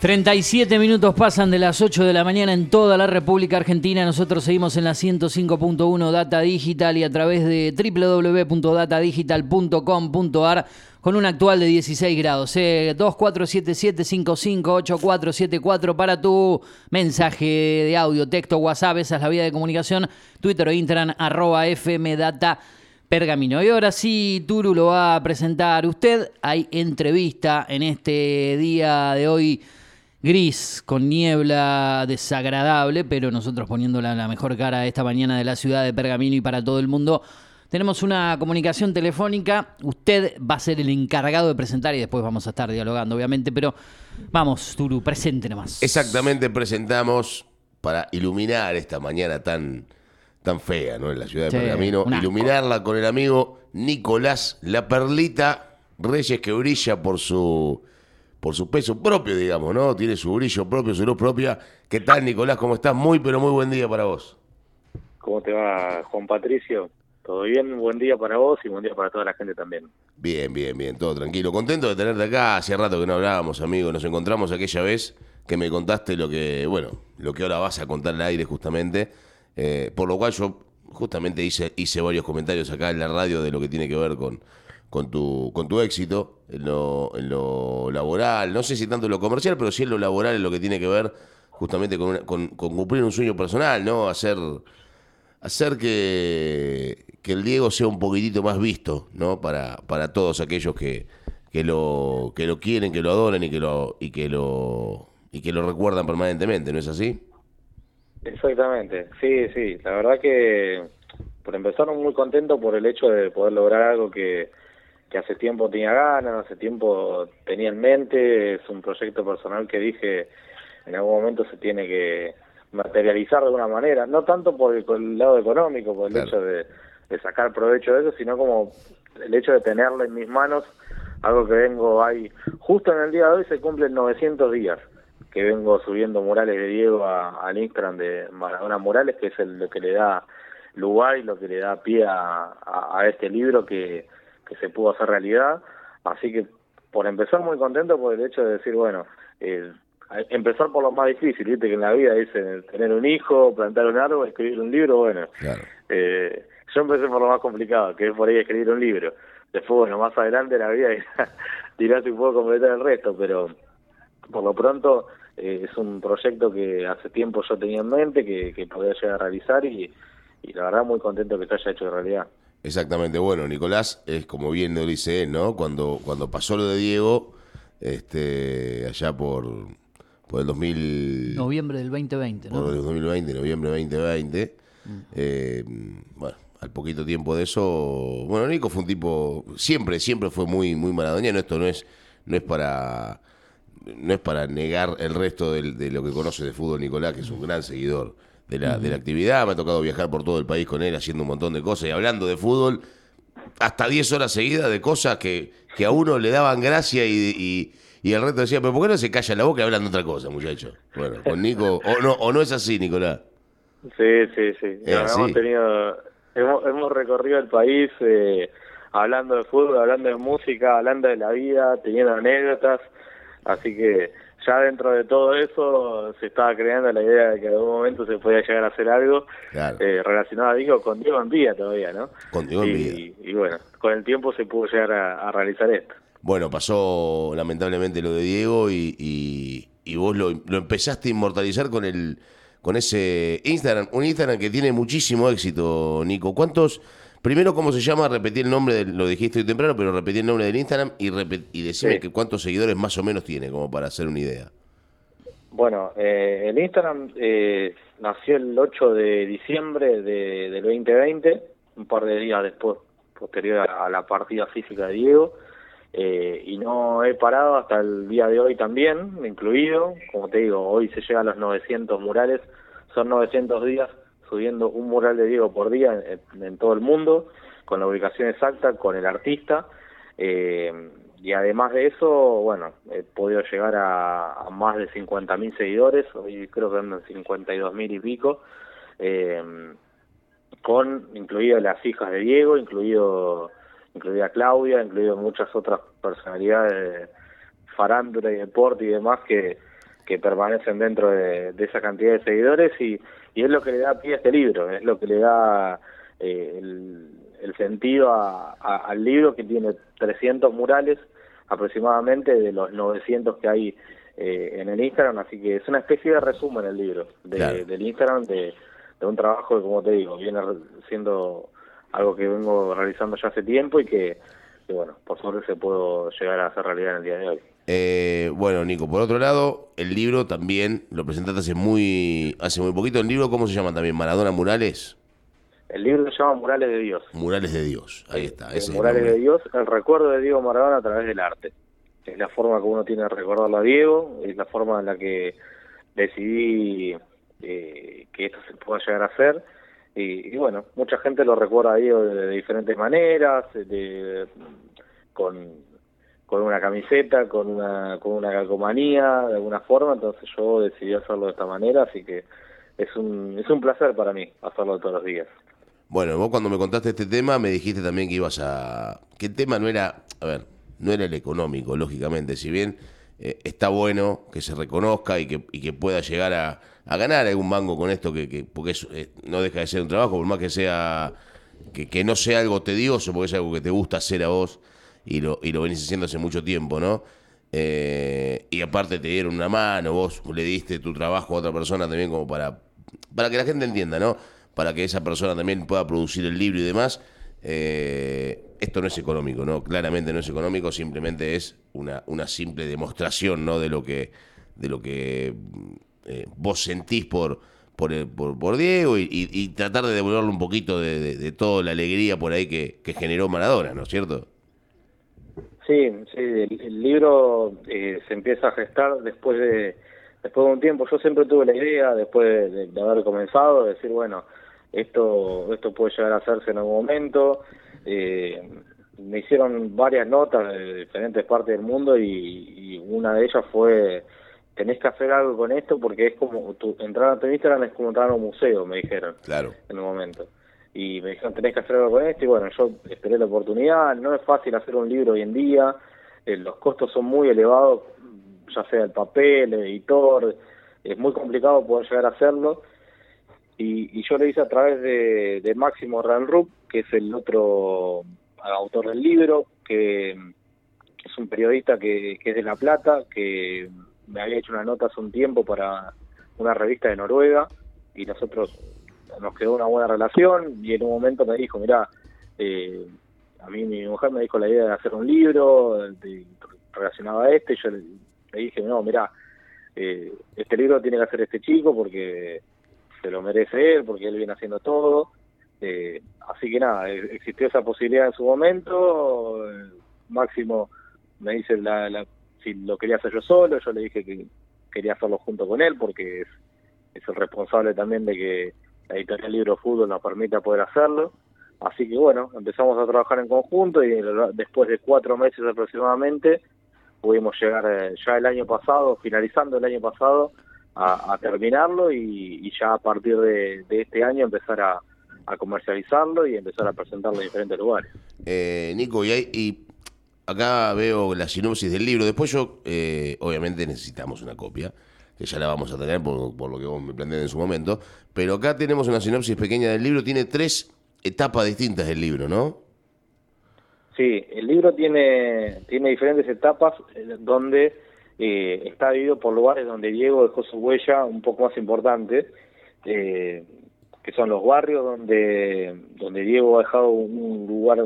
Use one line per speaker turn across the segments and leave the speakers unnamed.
37 minutos pasan de las 8 de la mañana en toda la República Argentina. Nosotros seguimos en la 105.1 Data Digital y a través de www.datadigital.com.ar con un actual de 16 grados. Eh, 2477558474 para tu mensaje de audio, texto, WhatsApp. Esa es la vía de comunicación. Twitter o Instagram, arroba FMData Pergamino. Y ahora sí, Turu lo va a presentar usted. Hay entrevista en este día de hoy gris, con niebla desagradable, pero nosotros poniéndola la mejor cara esta mañana de la ciudad de Pergamino y para todo el mundo. Tenemos una comunicación telefónica. Usted va a ser el encargado de presentar y después vamos a estar dialogando, obviamente. Pero vamos, Turu, presente nomás.
Exactamente, presentamos para iluminar esta mañana tan, tan fea, ¿no? En la ciudad de
Sí,
Pergamino. Iluminarla con el amigo Nicolás La Perlita Reyes, que brilla por su, por su peso propio, digamos, ¿no? Tiene su brillo propio, su luz propia. ¿Qué tal, Nicolás? ¿Cómo estás? Muy, pero muy buen día para vos.
¿Cómo te va, Juan Patricio? ¿Todo bien? Buen día para vos y buen día para toda la gente también.
Bien, bien, bien, todo tranquilo. Contento de tenerte acá. Hacía rato que no hablábamos, amigo. Nos encontramos aquella vez que me contaste lo que, bueno, lo que ahora vas a contar al aire justamente. Eh, por lo cual yo justamente hice, hice varios comentarios acá en la radio de lo que tiene que ver con, con, tu, con tu éxito en lo, en lo laboral. No sé si tanto en lo comercial, pero sí en lo laboral, en lo que tiene que ver justamente con, una- con, con cumplir un sueño personal, ¿no? Hacer hacer que, que el Diego sea un poquitito más visto, ¿no? Para, para todos aquellos que, que lo, que lo quieren, que lo adoran y que lo, y que lo, y que lo recuerdan permanentemente, ¿no es así?
Exactamente, sí, sí. La verdad que, por empezar, muy contento por el hecho de poder lograr algo que, que hace tiempo tenía ganas, hace tiempo tenía en mente. Es un proyecto personal que dije en algún momento se tiene que materializar de alguna manera. No tanto por el, por el lado económico, por el
Claro.
hecho de, de sacar provecho de eso, sino como el hecho de tenerlo en mis manos, algo que vengo ahí. Justo en el día de hoy se cumplen 900 días que vengo subiendo murales de Diego a- al Instagram de Maradona Murales, que es el, lo que le da lugar y lo que le da pie a, a- a este libro que, que se pudo hacer realidad. Así que, por empezar, muy contento por el hecho de decir, bueno, eh, empezar por lo más difícil, viste que en la vida dicen tener un hijo, plantar un árbol, escribir un libro, bueno,
Claro.
eh, yo empecé por lo más complicado, que es por ahí escribir un libro. Después, bueno, más adelante la vida dirá, dirá si puedo completar el resto, pero por lo pronto eh, es un proyecto que hace tiempo yo tenía en mente, que, que podía llegar a realizar y, y la verdad muy contento que se haya hecho realidad.
Exactamente, bueno, Nicolás es como bien lo dice él, ¿no? Cuando, cuando pasó lo de Diego, este, allá por, por el 2000...
Noviembre del 2020,
por
¿no?
el 2020, noviembre 2020. Eh, bueno, al poquito tiempo de eso, bueno, Nico fue un tipo, siempre, siempre fue muy, muy maradoniano. Esto no es, no es para, no es para negar el resto de, lo que conoce de fútbol Nicolás, que es un gran seguidor de la, de la actividad. Me ha tocado viajar por todo el país con él haciendo un montón de cosas y hablando de fútbol hasta 10 horas seguidas de cosas que, que a uno le daban gracia y, y, y el resto decía, pero ¿por qué no se calla la boca y hablan de otra cosa, muchacho? Bueno, con Nico, o no, o no es así, Nicolás.
Sí, sí, sí.
Es así.
hemos tenido, hemos, hemos recorrido el país eh, hablando de fútbol, hablando de música, hablando de la vida, teniendo anécdotas, así que ya dentro de todo eso se estaba creando la idea de que en algún momento se podía llegar a hacer algo
Claro.
eh, relacionado, digo, con Diego en vida todavía, ¿no?
Con Diego en
y,
vida.
Y bueno, con el tiempo se pudo llegar a, a realizar esto.
Bueno, pasó lamentablemente lo de Diego y, y- y vos lo, lo empezaste a inmortalizar con el con ese Instagram, un Instagram que tiene muchísimo éxito, Nico. ¿Cuántos? Primero, ¿cómo se llama? Repetí el nombre, del- lo dijiste hoy temprano, pero repetí el nombre del Instagram y, y decime
Sí.
que cuántos seguidores más o menos tiene, como para hacer una idea.
Bueno, eh, el Instagram eh, nació el 8 de diciembre de, del 2020, un par de días después, posterior a, a la partida física de Diego, eh, y no he parado hasta el día de hoy también, incluido, como te digo, hoy se llega a los 900 murales, son 900 días subiendo un mural de Diego por día en, todo el mundo, con la ubicación exacta, con el artista, eh, y además de eso, bueno, he podido llegar a, más de 50.000 seguidores, hoy creo que andan 52.000 y pico, eh, con incluidas las hijas de Diego, incluido incluida Claudia, incluido muchas otras personalidades de farándula y deporte y demás que, que permanecen dentro de, esa cantidad de seguidores y, y, es lo que le da pie a este libro, es lo que le da eh, el, sentido al libro que tiene 300 murales aproximadamente de los 900 que hay eh, en el Instagram, así que es una especie de resumen el libro del Instagram de, un trabajo que, como te digo, viene siendo algo que vengo realizando ya hace tiempo y que, bueno, por suerte se puedo llegar a hacer realidad en el día de hoy.
Eh, bueno, Nico, por otro lado, el libro también lo presentaste hace muy, hace muy poquito. ¿El libro cómo se llama también? ¿Maradona Murales?
El libro se llama Murales de Dios.
Murales de Dios, ahí está.
Ese Murales de Dios, el recuerdo de Diego Maradona a través del arte. Es la forma que uno tiene de recordarlo a Diego, es la forma en la que decidí eh, que esto se pueda llegar a hacer. Y, bueno, mucha gente lo recuerda a Diego de, diferentes maneras, de, con, con una camiseta, con una, con una calcomanía, de alguna forma, entonces yo decidí hacerlo de esta manera, así que es un, es un placer para mí hacerlo todos los días.
Bueno, vos cuando me contaste este tema me dijiste también que ibas a... que el tema no era, a ver, no era el económico, lógicamente, si bien eh, está bueno que se reconozca y que, y que pueda llegar a, a ganar algún mango con esto, que, que porque eh, no deja de ser un trabajo, por más que sea que, que, no sea algo tedioso, porque es algo que te gusta hacer a vos y lo, y lo venís haciendo hace mucho tiempo, ¿no? Eh, y aparte te dieron una mano, vos le diste tu trabajo a otra persona también como para, para que la gente entienda, ¿no? para que esa persona también pueda producir el libro y demás. Eh, esto no es económico, ¿no? Claramente no es económico, simplemente es una, una simple demostración, ¿no? De lo que, de lo que eh, vos sentís por, por, por, Diego y, tratar de devolverle un poquito de, toda la alegría por ahí que, generó Maradona, ¿no es cierto?
Sí, sí el, libro eh, se empieza a gestar después de, después de un tiempo. Yo siempre tuve la idea, después de, de haber comenzado, de decir, bueno, esto, esto puede llegar a hacerse en algún momento. Eh, me hicieron varias notas de diferentes partes del mundo y, una de ellas fue tenés que hacer algo con esto porque es como tu, entrar a tu Instagram es como entrar a un museo, me dijeron.
Claro.
En un momento. Y me dijeron, tenés que hacer algo con esto y bueno, yo esperé la oportunidad. No es fácil hacer un libro hoy en día, eh, los costos son muy elevados, ya sea el papel, el editor, es muy complicado poder llegar a hacerlo y, yo lo hice a través de, Máximo Ranrup, que es el otro autor del libro, que es un periodista que, es de La Plata, que me había hecho una nota hace un tiempo para una revista de Noruega y nosotros nos quedó una buena relación y en un momento me dijo, mira, eh, a mí mi mujer me dijo la idea de hacer un libro relacionado a este yo le, dije, no, mira, eh, este libro tiene que hacer este chico porque se lo merece él porque él viene haciendo todo. Eh, así que nada, e-, existió esa posibilidad en su momento. Máximo me dice la, si lo quería hacer yo solo, yo le dije que quería hacerlo junto con él porque es, es el responsable también de que la editorial Libro Fútbol nos permita poder hacerlo. Así que bueno, empezamos a trabajar en conjunto y después de cuatro meses aproximadamente pudimos llegar eh, ya el año pasado, finalizando el año pasado, a, terminarlo y, ya a partir de, este año empezar a, comercializarlo y empezar a presentarlo en diferentes lugares.
Eh, Nico, y, y, acá veo la sinopsis del libro. Después yo, eh, obviamente necesitamos una copia, que ya la vamos a tener por, lo que vos me planteaste en su momento. Pero acá tenemos una sinopsis pequeña del libro. Tiene tres etapas distintas del libro, ¿no?
Sí, el libro tiene, tiene diferentes etapas eh, donde eh, está dividido por lugares donde Diego dejó su huella un poco más importante, eh, que son los barrios donde, donde Diego ha dejado un lugar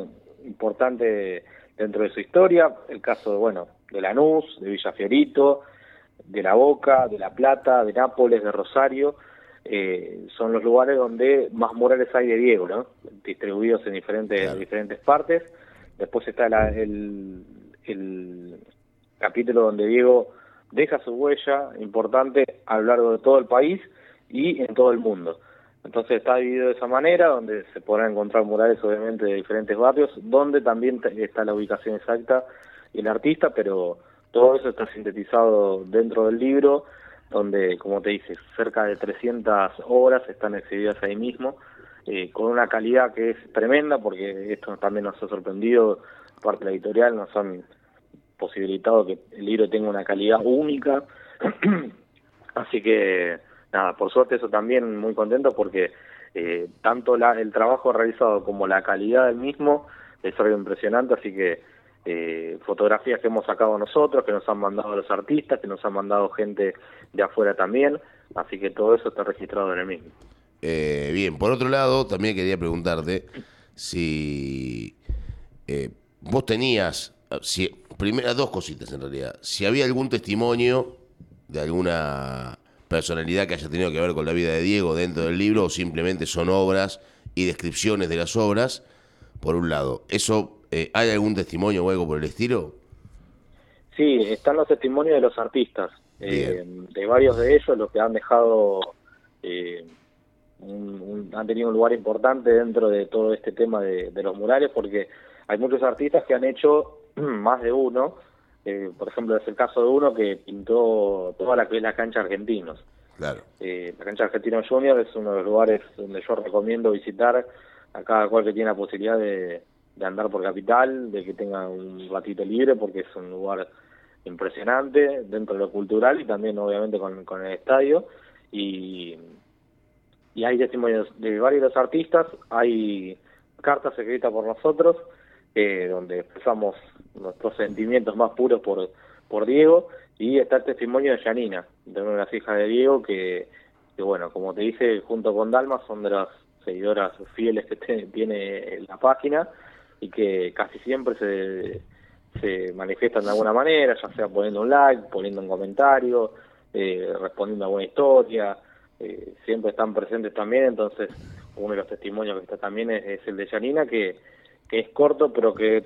importante dentro de su historia, el caso bueno, de Lanús, de Villafiorito, de La Boca, de La Plata, de Nápoles, de Rosario, eh, son los lugares donde más murales hay de Diego, ¿no? distribuidos en diferentes, diferentes partes. Después está el, el, capítulo donde Diego deja su huella importante a lo largo de todo el país y en todo el mundo. Entonces está dividido de esa manera, donde se podrán encontrar murales obviamente de diferentes barrios, donde también está la ubicación exacta y el artista, pero todo eso está sintetizado dentro del libro, donde, como te dije, cerca de 300 obras están exhibidas ahí mismo, eh, con una calidad que es tremenda, porque esto también nos ha sorprendido, parte de la editorial, no son posibilitado que el libro tenga una calidad única. Así que, nada, por suerte eso también muy contento porque eh, tanto la, el trabajo realizado como la calidad del mismo es algo impresionante, así que eh, fotografías que hemos sacado nosotros, que nos han mandado los artistas, que nos han mandado gente de afuera también, así que todo eso está registrado en el mismo.
Eh, bien, por otro lado, también quería preguntarte si eh, vos tenías, si, primeras dos cositas en realidad, si había algún testimonio de alguna personalidad que haya tenido que ver con la vida de Diego dentro del libro o simplemente son obras y descripciones de las obras, por un lado. ¿Eso eh, hay algún testimonio o algo por el estilo?
Sí, están los testimonios de los artistas, eh, de varios de ellos, los que han dejado, eh, han tenido un lugar importante dentro de todo este tema de, los murales, porque hay muchos artistas que han hecho más de uno, por ejemplo, es el caso de uno que pintó toda la que es la cancha argentinos.
Claro.
la cancha Argentinos Junior es uno de los lugares donde yo recomiendo visitar a cada cual que tiene la posibilidad de, de andar por Capital, de que tenga un ratito libre, porque es un lugar impresionante dentro de lo cultural y también obviamente con, con el estadio. Y, y hay testimonios de varios artistas, hay cartas escritas por nosotros, eh, donde expresamos nuestros sentimientos más puros por, por Diego, y está el testimonio de Janina, de una de las hijas de Diego, que, que bueno, como te dije, junto con Dalma son de las seguidoras fieles que tiene la página y que casi siempre se, se manifiestan de alguna manera, ya sea poniendo un like, poniendo un comentario, eh, respondiendo a alguna historia, eh, siempre están presentes también, entonces uno de los testimonios que está también es, el de Janina, que, que es corto, pero que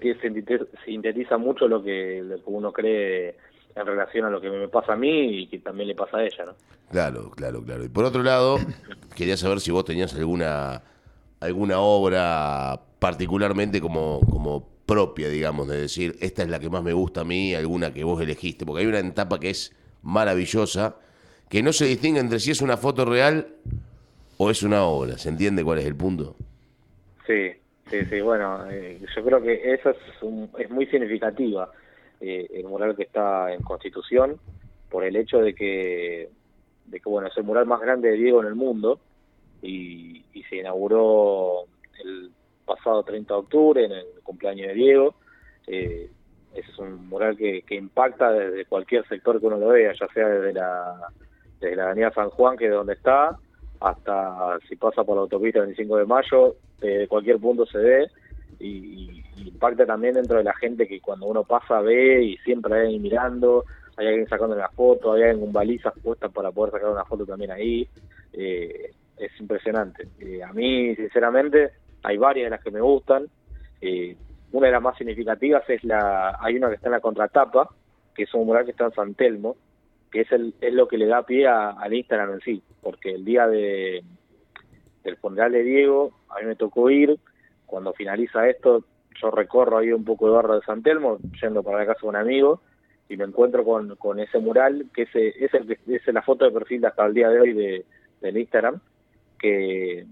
sintetiza mucho lo que, lo que uno cree en relación a lo que me pasa a mí y que también le pasa a ella, ¿no?
Claro, claro, claro. Y por otro lado, quería saber si vos tenías alguna alguna obra particularmente como, como propia, digamos, de decir, esta es la que más me gusta a mí, alguna que vos elegiste, porque hay una etapa que es maravillosa, que no se distingue entre si es una foto real o es una obra, ¿se entiende cuál es el punto?
Sí, sí, sí, bueno, eh, yo creo que esa es, es muy significativa, eh, el mural que está en Constitución, por el hecho de que, de que, bueno, es el mural más grande de Diego en el mundo, y, se inauguró el pasado 30 de octubre en el cumpleaños de Diego. Eh, es un mural que, impacta desde cualquier sector que uno lo vea, ya sea desde la, desde la avenida San Juan, que es donde está, hasta si pasa por la autopista 25 de mayo, de cualquier punto se ve y, impacta también dentro de la gente que cuando uno pasa ve y siempre hay alguien mirando, hay alguien sacando una foto, hay alguien con balizas puestas para poder sacar una foto también ahí. Eh, es impresionante. Eh, a mí, sinceramente, hay varias de las que me gustan. Eh, una de las más significativas es la, hay una que está en la contratapa, que es un mural que está en San Telmo, que es, el, es lo que le da pie al Instagram en sí, porque el día de del funeral de Diego, a mí me tocó ir, cuando finaliza esto, yo recorro ahí un poco de barro de San Telmo, yendo para la casa de un amigo, y me encuentro con, con ese mural, que es, es la foto de perfil hasta el día de hoy de, del Instagram, que,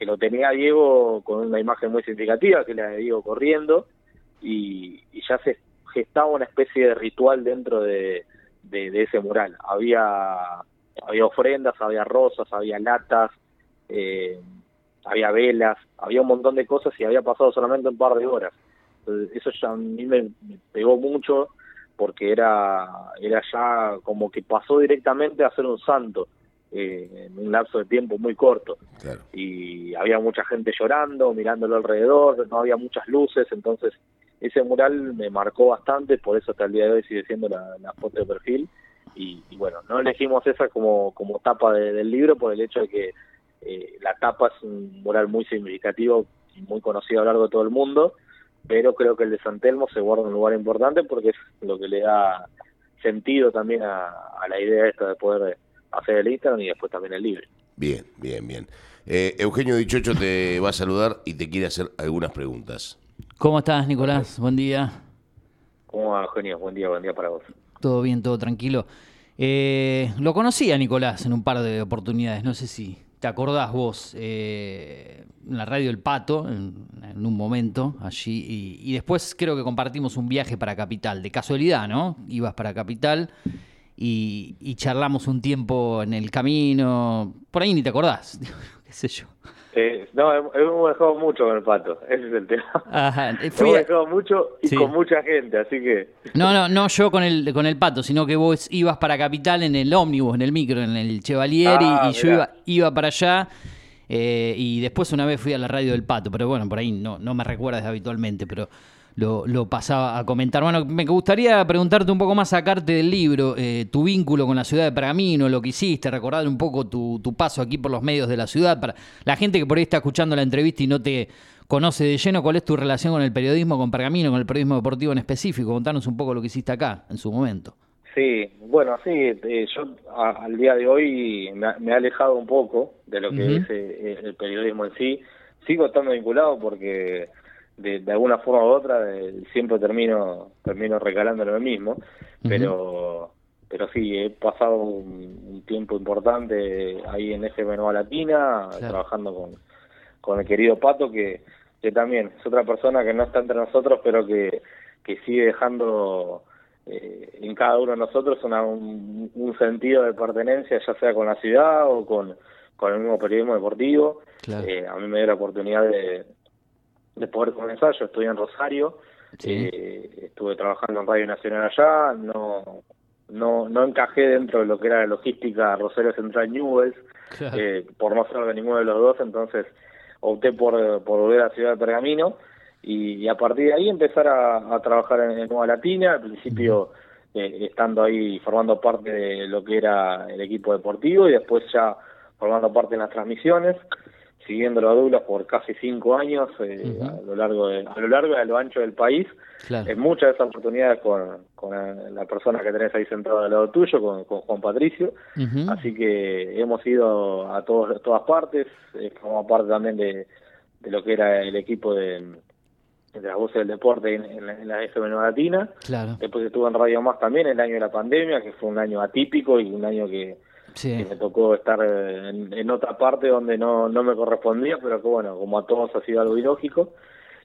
lo tenía Diego con una imagen muy significativa, que la de Diego corriendo, y, ya se gestaba una especie de ritual dentro de, de, ese mural. Había, había ofrendas, había rosas, había latas, eh, había velas, había un montón de cosas y había pasado solamente un par de horas. eso ya a mí me, me, pegó mucho porque era, era ya como que pasó directamente a ser un santo eh, en un lapso de tiempo muy corto. Y había mucha gente llorando, mirándolo alrededor, no había muchas luces, entonces ese mural me marcó bastante, por eso hasta el día de hoy sigue siendo la, foto de perfil. Y, bueno, no elegimos esa como, como tapa del libro por el hecho de que eh, la tapa es un mural muy significativo y muy conocido a lo largo de todo el mundo, pero creo que el de San Telmo se guarda en un lugar importante porque es lo que le da sentido también a, a la idea esta de poder hacer el Instagram y después también el libre.
Bien, bien, bien. Eh, Eugenio Dichocho te va a saludar y te quiere hacer algunas preguntas.
¿Cómo estás, Nicolás? Buen día.
¿Cómo va, Eugenio? Buen día, buen día para vos.
Todo bien, todo tranquilo. Eh, lo conocí a Nicolás en un par de oportunidades, no sé si te acordás vos, eh, en la radio El Pato, en, un momento allí, y, y, después creo que compartimos un viaje para Capital, de casualidad, ¿no? Ibas para Capital y, y charlamos un tiempo en el camino. Por ahí ni te acordás, qué sé yo.
Eh, no, hemos viajado mucho con el pato, ese es el tema.
Ajá, fui
hemos
a-
viajado mucho y
Sí.
con mucha gente, así que
No, no, no yo con el, con el pato, sino que vos ibas para Capital en el ómnibus, en el micro, en el Chevalier, y-
Ah,
y, yo iba, iba para allá. eh, y después una vez fui a la radio del pato, pero bueno, por ahí no, no me recuerdas habitualmente, pero lo, lo pasaba a comentar. Bueno, me gustaría preguntarte un poco más, sacarte del libro, eh, tu vínculo con la ciudad de Pergamino, lo que hiciste, recordar un poco tu, tu paso aquí por los medios de la ciudad, para la gente que por ahí está escuchando la entrevista y no te conoce de lleno, ¿cuál es tu relación con el periodismo, con Pergamino, con el periodismo deportivo en específico? Contanos un poco lo que hiciste acá en su momento.
Sí, bueno, sí, eh, yo a- al día de hoy me, me he alejado un poco de lo que
Ujú.
es eh, el periodismo en sí. Sigo estando vinculado porque de, de alguna forma u otra eh, siempre termino termino recalando en lo mismo, pero pero sí, he pasado un, un tiempo importante ahí en FM Nueva Latina,
Claro.
trabajando con, con el querido Pato, que, que también es otra persona que no está entre nosotros, pero que, que sigue dejando eh, en cada uno de nosotros una- un, un sentido de pertenencia, ya sea con la ciudad o con, con el mismo periodismo deportivo.
Claro.
Eh, a mí me dio la oportunidad de, de poder comenzar, yo estudié en Rosario,
Sí.
eh, estuve trabajando en Radio Nacional allá, no, no, no encajé dentro de lo que era la logística Rosario Central Newells,
Claro.
eh, por no ser de ninguno de los dos, entonces opté por, por volver a Ciudad de Pergamino y, y a partir de ahí empezar a, a trabajar en, en Nueva Latina, al principio eh, estando ahí formando parte de lo que era el equipo deportivo y después ya formando parte en las transmisiones, siguiendo a Douglas por casi cinco años eh, a lo largo de, a lo largo y a lo ancho del país
Claro.
en muchas de esas oportunidades con, con la, persona que tenés ahí sentada al lado tuyo, con, con Juan Patricio. Así que hemos ido a todos, todas partes, eh, formamos parte también de, de lo que era el equipo de, de las voces del deporte en, en la, en la FM Latina.
Claro.
Después estuve en Radio Más también el año de la pandemia, que fue un año atípico y un año que,
Sí.
que me tocó estar eh, en, en otra parte donde no, no me correspondía, pero que bueno, como a todos ha sido algo ilógico.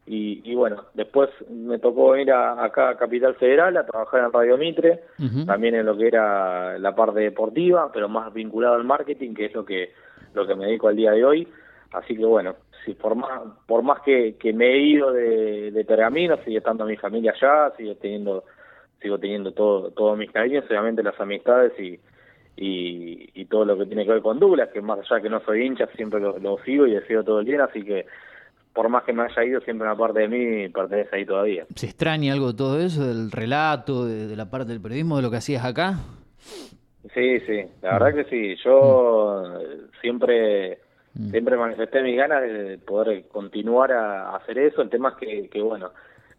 Y, y bueno, después me tocó ir a, acá a Capital Federal a trabajar en Radio Mitre, también en lo que era la parte deportiva, pero más vinculado al marketing, que es lo que lo que me dedico al día de hoy. Así que bueno, si por más por más que, que me he ido de, de Pergamino, sigue estando mi familia allá, sigue teniendo sigo teniendo todo todos mis cariños, obviamente las amistades y, y, y todo lo que tiene que ver con Douglas, que más allá que no soy hincha, siempre lo, lo sigo y le sigo todo el día, así que por más que me haya ido, siempre una parte de mí pertenece ahí todavía.
¿Se extraña algo de todo eso, del relato, de, de la parte del periodismo, de lo que hacías acá?
Sí, sí, la verdad que sí. Yo eh, siempre
Mm.
siempre manifesté mis ganas de poder continuar a, a hacer eso. El tema es que, que bueno,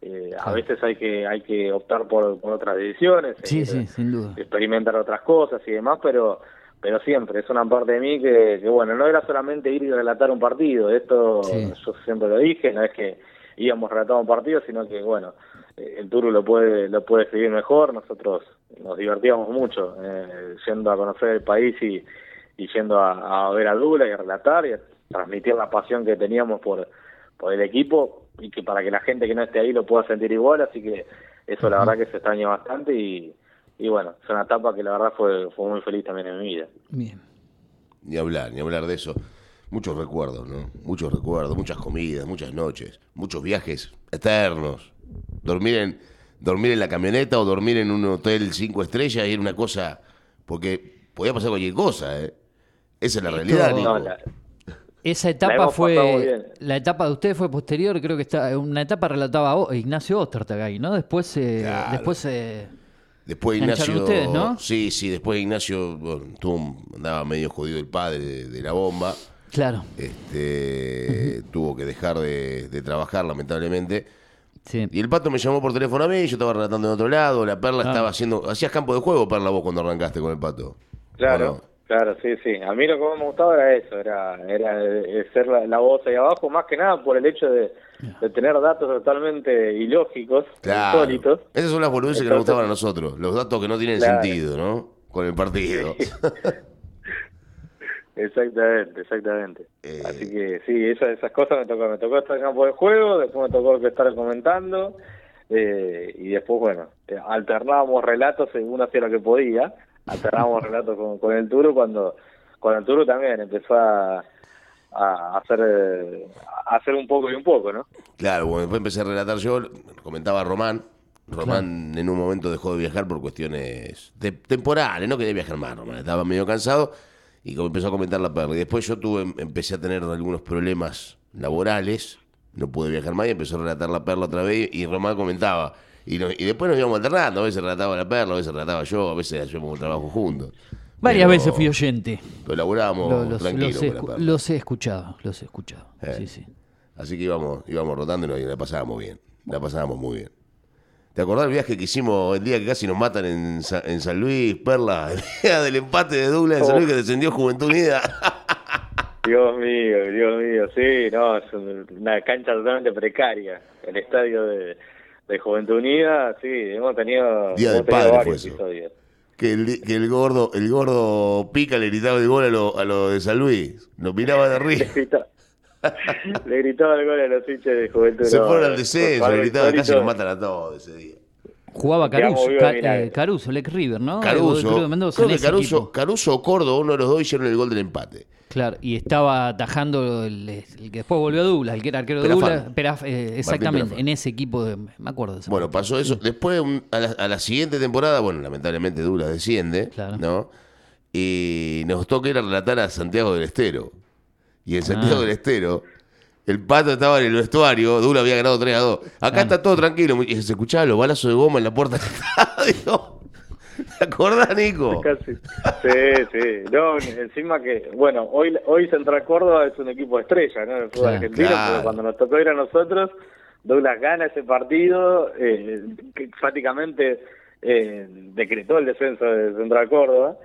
eh, a veces hay que hay que optar por, por otras decisiones,
Sí,
eh,
sí, sin duda.
experimentar otras cosas y demás, pero pero siempre es una parte de mí que, que bueno, no era solamente ir y relatar un partido. Esto
Sí.
yo siempre lo dije, no es que íbamos a relatar un partido, sino que bueno, eh, el Turu lo puede lo puede escribir mejor. Nosotros nos divertíamos mucho eh, yendo a conocer el país y, y yendo a, a ver a Dula y a relatar y a transmitir la pasión que teníamos por, por el equipo y que para que la gente que no esté ahí lo pueda sentir igual, así que eso la verdad que se extraña bastante y, y bueno, es una etapa que la verdad fue, fue muy feliz también en mi vida.
Bien.
Ni hablar, ni hablar de eso. Muchos recuerdos, ¿no? Muchos recuerdos, muchas comidas, muchas noches, muchos viajes eternos. Dormir en, dormir en la camioneta o dormir en un hotel cinco estrellas era una cosa. Porque podía pasar cualquier cosa, ¿eh? Esa es la realidad, Nico.
No, la-
Esa etapa fue. La etapa de usted fue posterior, creo que está. Una etapa relataba Ignacio Ostertagay, ¿no? Después. eh,
Claro.
Después. eh,
Después Ignacio.
ustedes, ¿no?
Sí, sí, después Ignacio bueno, tuvo un- andaba medio jodido el padre de, de la bomba.
claro.
Este, Tuvo que dejar de, de trabajar, lamentablemente.
Sí.
Y el pato me llamó por teléfono a mí, yo estaba relatando en otro lado, la perla
Ah.
estaba haciendo. Hacías campo de juego, perla, vos cuando arrancaste con el pato.
Claro. Claro, sí, sí. A mí lo que más me gustaba era eso, era, era eh, ser la, la voz ahí abajo, más que nada por el hecho de, de tener datos totalmente ilógicos,
Claro.
insólitos.
Esas son las boludeces que nos gustaban a nosotros, los datos que no tienen
Claro.
sentido, ¿no? Con el partido.
Exactamente, exactamente.
Eh.
Así que sí, esas, esas cosas me tocó. Me tocó estar en campo de juego, después me tocó estar comentando, eh, y después, bueno, alternábamos relatos según hacía lo que podía. Alternamos relatos con, con el Turu cuando, cuando el Turu también empezó a, a hacer, a hacer un poco y un poco, ¿no?
Claro, bueno, después empecé a relatar yo, comentaba Román. Román en un momento dejó de viajar por cuestiones de- temporales, no quería viajar más, Román, estaba medio cansado y como empezó a comentar la perla. Y después yo tuve, empecé a tener algunos problemas laborales, no pude viajar más y empezó a relatar la perla otra vez y Román comentaba. Y, no- y después nos íbamos alternando, a veces relataba la perla, a veces relataba yo, a veces hacíamos un trabajo juntos.
Varias
Pero-
veces fui oyente.
Pero laburábamos
Lo- los,
tranquilos
los he,
con la
escu-
perla.
los he escuchado, los he escuchado.
Eh.
Sí, sí.
Así que íbamos, íbamos rotando y nos- la pasábamos bien. La pasábamos muy bien. ¿Te acordás del viaje que hicimos el día que casi nos matan en, Sa- en San Luis, Perla? El día del empate de Douglas en San. Luis que descendió Juventud Unida.
Dios mío, Dios mío, sí, no, es un- una cancha totalmente precaria. El estadio de, de Juventud Unida, sí, hemos tenido,
Día
hemos
del
tenido
padre fue eso.
episodios.
que el, que el gordo el gordo pica le gritaba el gol a lo, a lo de San Luis. Nos miraba de
Le
arriba.
gritaba, le gritaba el gol a los hinchas de Juventud.
Se
no,
fueron al descenso, le gritaban casi nos matan a todos ese día.
Jugaba Caruso, Ca- eh, Caruso, Lex River, ¿no?
Caruso,
Club de Mendoza,
creo que Caruso. Caruso o Córdoba, uno de los dos hicieron el gol del empate.
Claro, y estaba atajando el, el que después volvió a Douglas, el que era arquero de. Douglas. Peraf- eh, exactamente, en ese equipo, de, me acuerdo de ese
Bueno, pasó eso. Después, un- a, la, a la siguiente temporada, bueno, lamentablemente Douglas desciende,
Claro.
¿no? Y nos toca ir a relatar a Santiago del Estero. Y en Santiago
Ah.
del Estero, el pato estaba en el vestuario, Douglas había ganado 3 a 2. Acá
Claro.
está todo tranquilo. Y se escuchaban los balazos de goma en la puerta del estadio. ¿Te acordás, Nico?
Casi. Sí, sí. No, encima que, bueno, hoy hoy Central Córdoba es un equipo estrella, ¿no? El fútbol
Claro.
argentino,
Claro.
pero cuando nos tocó ir a nosotros, Douglas gana ese partido, eh, que prácticamente eh, decretó el descenso de Central Córdoba.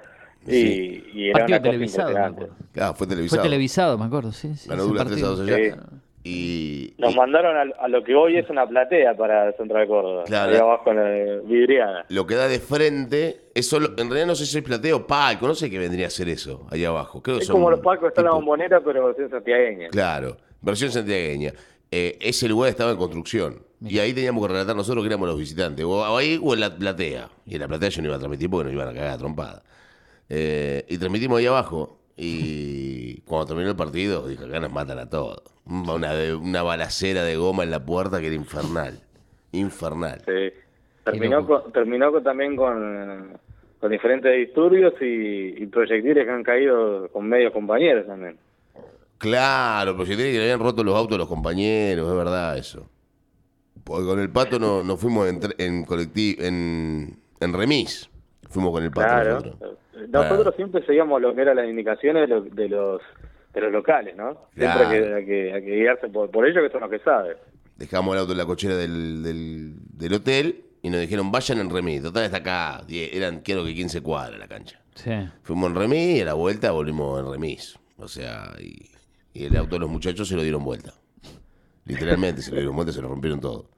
Y,
Sí.
y era
Partido
una cosa
televisado, me acuerdo.
Ah, fue
Fue
televisado.
televisado, me acuerdo, sí. sí
Ganó
ese
Douglas 3 a 2
partido.
allá.
Sí.
Y,
Nos
y
mandaron a, a lo que hoy es una platea para Central Córdoba.
Claro.
Ahí abajo en la vidriada.
lo que da de frente, es solo, en realidad no sé si es plateo o palco, no sé qué vendría a ser eso, allá abajo. Creo
Es
son
como los palcos está en la
tipo-
bombonera, pero versión santiagueña.
Claro, versión santiagueña. Eh, ese lugar estaba en construcción. Y ahí teníamos que relatar nosotros que éramos los visitantes. O ahí o en la platea. Y en la platea yo no iba a transmitir porque nos iban a cagar a trompada. Eh, y transmitimos ahí abajo. Y cuando terminó el partido, dije, acá nos matan a todos. Una, una balacera de goma en la puerta que era infernal. Infernal.
Sí. Terminó, con- terminó con- también con, con diferentes disturbios y, y proyectiles que han caído con medios compañeros también.
Claro, tiene que le habían roto los autos a los compañeros, es verdad eso. Porque con el pato no, nos fuimos en colectivo, en, en remis. Fuimos con el pato
Claro.
nosotros.
Nosotros
Claro.
siempre seguíamos lo que eran las indicaciones de, lo- de los de los locales, ¿no? Siempre
Claro.
hay que, hay que, hay que guiarse por, por ellos que son los que saben.
Dejamos el auto en la cochera del, del, del hotel y nos dijeron, vayan en remis. Total, está acá. Eran, quiero que 15 cuadras la cancha.
Sí.
Fuimos en remis y a la vuelta volvimos en remis. O sea, y, y el auto de los muchachos se lo dieron vuelta. Literalmente, se lo dieron vuelta, se lo rompieron todo.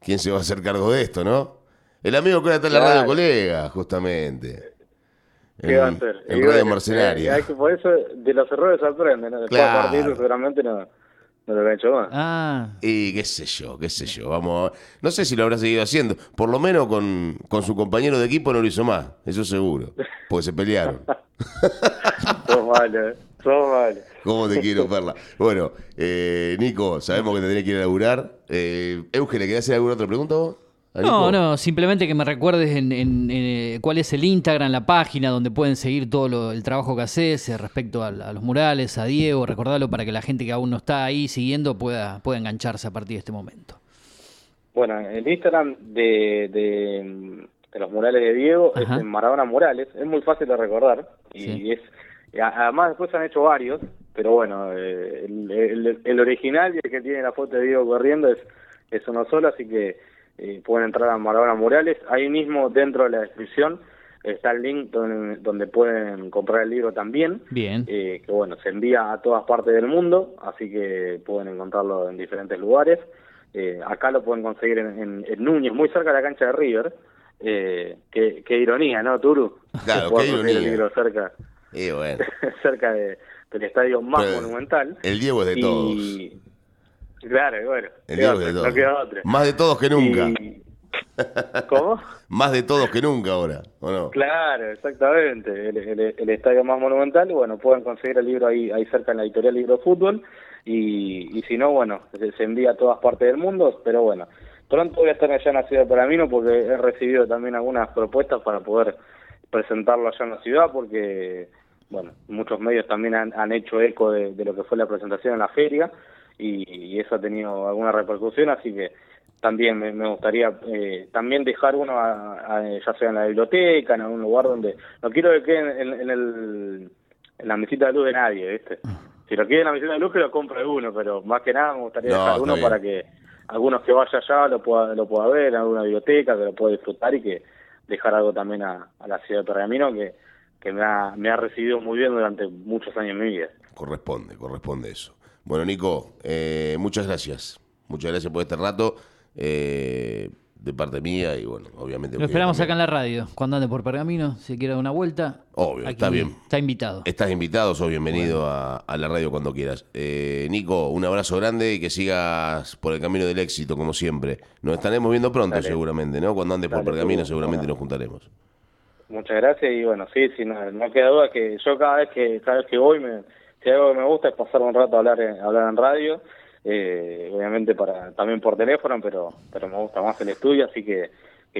¿Quién se va a hacer cargo de esto, no? El amigo que ahora está en la
Claro.
radio colega, justamente.
¿Qué
en,
va a hacer?
En Radio
bueno,
Mercenaria.
eh, hay que, por eso de los errores se aprenden, ¿no? Después
Claro.
seguramente no, no lo han hecho más.
Ah,
Y qué sé yo, qué sé yo. Vamos a- No sé si lo habrá seguido haciendo. Por lo menos con, con su compañero de equipo no lo hizo más. Eso seguro. Porque se pelearon.
Sos malo, ¿eh? Sos malo.
¿Cómo te quiero, Perla? Bueno, eh, Nico, sabemos que te tenés que ir a laburar. Eh, Euge, ¿le querés hacer alguna otra pregunta vos? ¿A
No, no, simplemente que me recuerdes en, en- en, eh, cuál es el Instagram, la página donde pueden seguir todo lo- el trabajo que haces eh, respecto a, a los murales, a Diego, recordarlo para que la gente que aún no está ahí siguiendo pueda, pueda engancharse a partir de este momento.
Bueno, el Instagram de, de, de los murales de Diego
Ajá.
es en Maradona Murales, es muy fácil de recordar y
Sí.
es además después se han hecho varios, pero bueno, eh, el, el- el original y el que tiene la foto de Diego corriendo es, es uno solo, así que eh, pueden entrar a Maradona Murales, ahí mismo dentro de la descripción está el link donde, donde pueden comprar el libro también.
Bien.
eh, que bueno, se envía a todas partes del mundo, así que pueden encontrarlo en diferentes lugares. Eh, acá lo pueden conseguir en, en- en Núñez, muy cerca de la cancha de River. Eh, qué, qué ironía, ¿no, Turu?
Claro,
Que pueda
qué
conseguir
ironía.
El libro cerca,
Y bueno,
cerca de- del estadio más
Pero
monumental.
el Diego es de
Y-
todos.
Claro, bueno,
El de todos.
no queda otra.
Más de todos que nunca.
Y- ¿Cómo?
Más de todos que nunca ahora, ¿o no?
Claro, exactamente. El, el- el estadio más monumental. Y bueno, pueden conseguir el libro ahí, ahí cerca en la editorial Libro Fútbol. Y, y si no, bueno, se, se envía a todas partes del mundo. Pero bueno, pronto voy a estar allá en la ciudad de Pergamino porque he recibido también algunas propuestas para poder presentarlo allá en la ciudad. Porque, bueno, muchos medios también han, han hecho eco de, de lo que fue la presentación en la feria. Y, y eso ha tenido alguna repercusión. Así que también me, me gustaría eh, también dejar uno a- a- ya sea en la biblioteca en algún lugar donde no quiero que quede en, en el en la mesita de luz de nadie ¿viste? si lo quiere en la mesita de luz que lo compre uno pero más que nada me gustaría
No,
dejar uno
bien.
para que algunos que vaya allá lo pueda lo pueda ver en alguna biblioteca que lo pueda disfrutar y que dejar algo también a, a la ciudad de Pergamino que que me ha, me ha recibido muy bien durante muchos años de mi vida
Corresponde, corresponde eso. Bueno, Nico, eh, muchas gracias. Muchas gracias por este rato. eh, de parte mía y bueno, obviamente.
Lo esperamos acá en la radio. Cuando ande por Pergamino, si quiere dar una vuelta.
Obvio,
aquí
está bien.
Está invitado.
Estás invitado, sos bienvenido a, a la radio cuando quieras. Eh, Nico, un abrazo grande y que sigas por el camino del éxito, como siempre. Nos estaremos viendo pronto,
Dale.
seguramente, ¿no? Cuando andes por
Dale,
Pergamino,
tú,
seguramente
bueno.
nos juntaremos.
Muchas gracias y bueno, sí, sí, no, no queda duda que yo cada vez que cada vez que voy, me, si algo que me gusta es pasar un rato a hablar en, hablar en radio, eh, obviamente para también por teléfono, pero me gusta más el estudio, así que,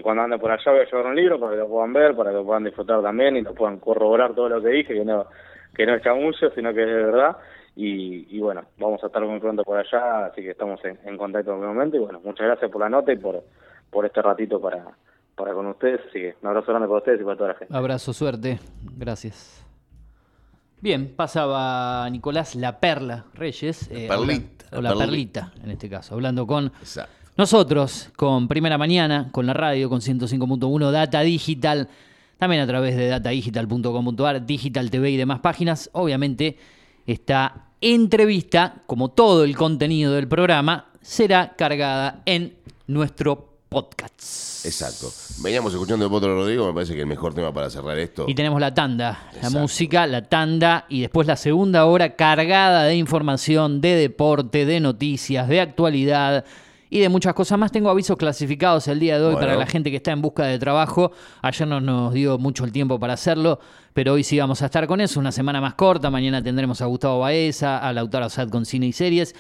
cuando ande por allá voy a llevar un libro para que lo puedan ver, para que lo puedan disfrutar también y lo puedan corroborar todo lo que dije, que no que no es chamullo, sino que es de verdad. Y, y bueno, vamos a estar muy pronto por allá, así que estamos en, en contacto en el momento. Y bueno, muchas gracias por la nota y por, por este ratito para, para con ustedes. Así que un abrazo grande para ustedes y para toda la gente.
Abrazo, suerte. Gracias. Bien, pasaba Nicolás La Perla Reyes. eh,
La Perlita,
habla- o
la
la
Perlita.
Perlita, en este caso, hablando con
Exacto.
nosotros, con Primera Mañana, con la radio, con 105.1 Data Digital, también a través de datadigital.com.ar, Digital TV y demás páginas. Obviamente, esta entrevista, como todo el contenido del programa, será cargada en nuestro podcast.
Exacto. Veníamos escuchando el Potro Rodrigo, me parece que el mejor tema para cerrar esto.
Y tenemos la tanda, la música, la tanda y después la segunda hora cargada de información, de deporte, de noticias, de actualidad y de muchas cosas más. Tengo avisos clasificados el día de hoy
Bueno.
para la gente que está en busca de trabajo. Ayer no nos dio mucho el tiempo para hacerlo, pero hoy sí vamos a estar con eso. Una semana más corta. Mañana tendremos a Gustavo Baeza, a Lautaro Asad con cine y series.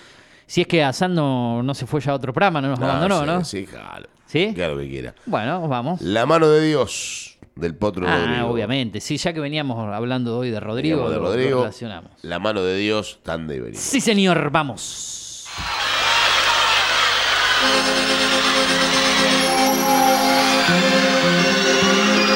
Si es que Asad no, no se fue ya a otro programa, no nos
Ah,
abandonó, ¿no?
Sí, claro.
¿Sí?
Claro que quiera.
Bueno, vamos.
La mano de Dios del Potro
Ah,
Rodrigo.
obviamente. Sí, ya que veníamos hablando hoy de Rodrigo,
Veníamos de
lo- lo
Rodrigo.
relacionamos.
La mano de Dios, tan de venir.
Sí, señor, vamos.